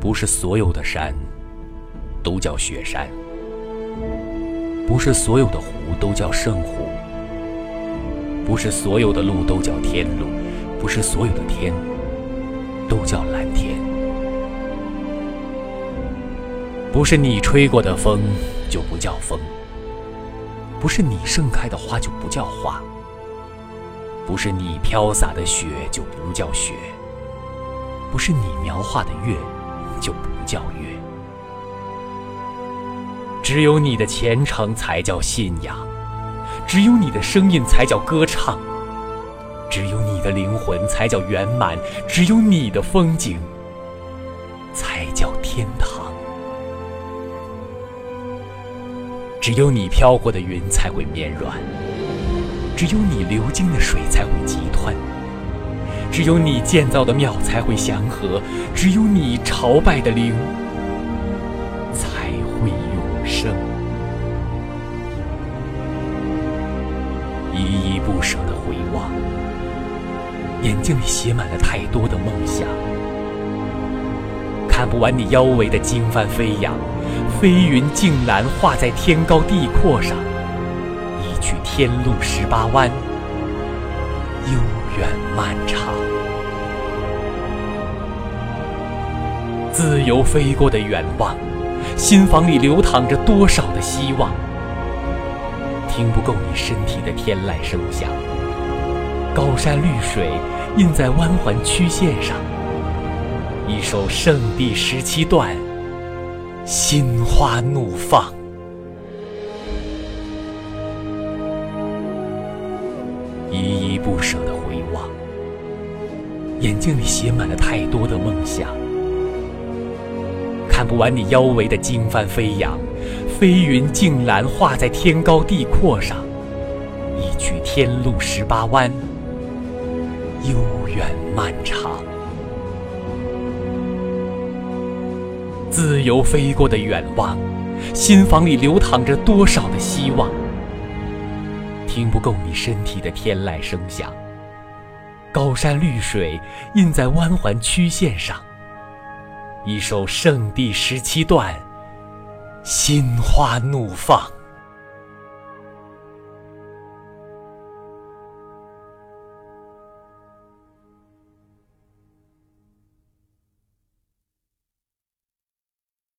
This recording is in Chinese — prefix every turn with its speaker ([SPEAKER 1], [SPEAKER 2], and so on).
[SPEAKER 1] 不是所有的山都叫雪山，不是所有的湖都叫圣湖，不是所有的路都叫天路，不是所有的天都叫蓝天。不是你吹过的风就不叫风，不是你盛开的花就不叫花，不是你飘洒的雪就不叫雪，不是你描画的月。就不叫月，只有你的虔诚才叫信仰，只有你的声音才叫歌唱，只有你的灵魂才叫圆满，只有你的风景才叫天堂，只有你飘过的云才会绵软，只有你流经的水才会急湍。只有你建造的庙才会祥和，只有你朝拜的灵才会永生。依依不舍的回望，眼睛里写满了太多的梦想，看不完你腰围的经幡飞扬，飞云竟然画在天高地阔上，一曲天路十八弯。悠远漫长，自由飞过的远望，心房里流淌着多少的希望。听不够你身体的天籁声响，高山绿水印在弯环曲线上，一首圣地十七段，心花怒放。依依不舍的，眼睛里写满了太多的梦想，看不完你腰围的经幡飞扬，飞云竞蓝画在天高地阔上，一曲天路十八弯，悠远漫长，自由飞过的远望，心房里流淌着多少的希望。听不够你身体的天籁声响，高山绿水印在弯环曲线上，一首圣地十七段，心花怒放。